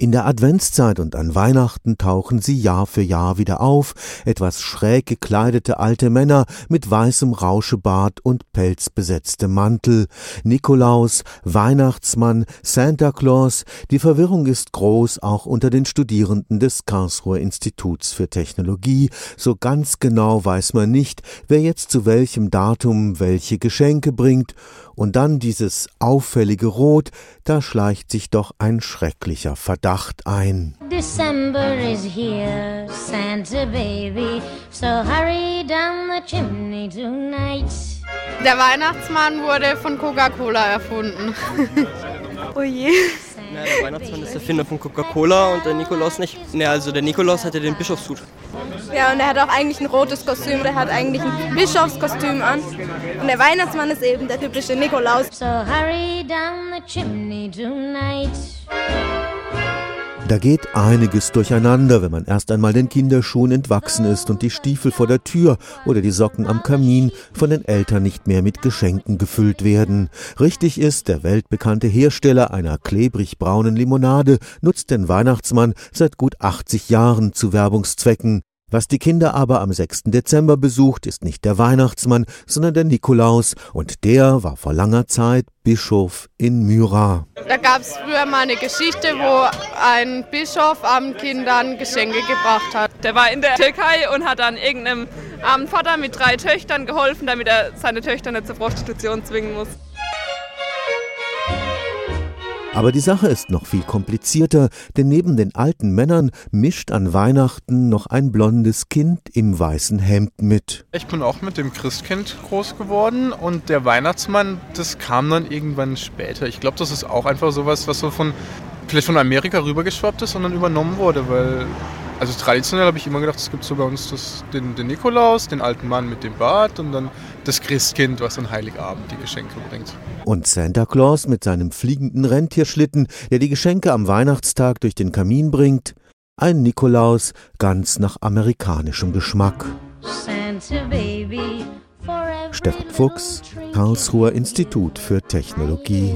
In der Adventszeit und an Weihnachten tauchen sie Jahr für Jahr wieder auf, etwas schräg gekleidete alte Männer mit weißem Rauschebart und pelzbesetztem Mantel, Nikolaus, Weihnachtsmann, Santa Claus, die Verwirrung ist groß auch unter den Studierenden des Karlsruher Instituts für Technologie, so ganz genau weiß man nicht, wer jetzt zu welchem Datum welche Geschenke bringt, und dann dieses auffällige Rot, da schleicht sich doch ein schrecklicher Verdacht ein. December is here, Santa baby, so hurry down the chimney tonight. Der Weihnachtsmann wurde von Coca-Cola erfunden. oh je. Ja, der Weihnachtsmann ist der Erfinder von Coca-Cola und der Nikolaus nicht. Ja, also der Nikolaus hatte den Bischofshut. Ja, und er hat auch eigentlich ein rotes Kostüm, der hat eigentlich ein Bischofskostüm an. Und der Weihnachtsmann ist eben der typische Nikolaus. So hurry down the chimney tonight. Da geht einiges durcheinander, wenn man erst einmal den Kinderschuhen entwachsen ist und die Stiefel vor der Tür oder die Socken am Kamin von den Eltern nicht mehr mit Geschenken gefüllt werden. Richtig ist, der weltbekannte Hersteller einer klebrig braunen Limonade nutzt den Weihnachtsmann seit gut 80 Jahren zu Werbungszwecken. Was die Kinder aber am 6. Dezember besucht, ist nicht der Weihnachtsmann, sondern der Nikolaus, und der war vor langer Zeit Bischof in Myra. Da gab es früher mal eine Geschichte, wo ein Bischof armen Kindern Geschenke gebracht hat. Der war in der Türkei und hat dann irgendeinem armen Vater mit drei Töchtern geholfen, damit er seine Töchter nicht zur Prostitution zwingen muss. Aber die Sache ist noch viel komplizierter, denn neben den alten Männern mischt an Weihnachten noch ein blondes Kind im weißen Hemd mit. Ich bin auch mit dem Christkind groß geworden und der Weihnachtsmann, das kam dann irgendwann später. Ich glaube, das ist auch einfach sowas, was so von vielleicht von Amerika rübergeschwappt ist und dann übernommen wurde, weil also traditionell habe ich immer gedacht, es gibt so bei uns das, den, den Nikolaus, den alten Mann mit dem Bart und dann das Christkind, was an Heiligabend die Geschenke bringt. Und Santa Claus mit seinem fliegenden Rentierschlitten, der die Geschenke am Weihnachtstag durch den Kamin bringt. Ein Nikolaus ganz nach amerikanischem Geschmack. Stefan Fuchs, Karlsruher Institut für Technologie.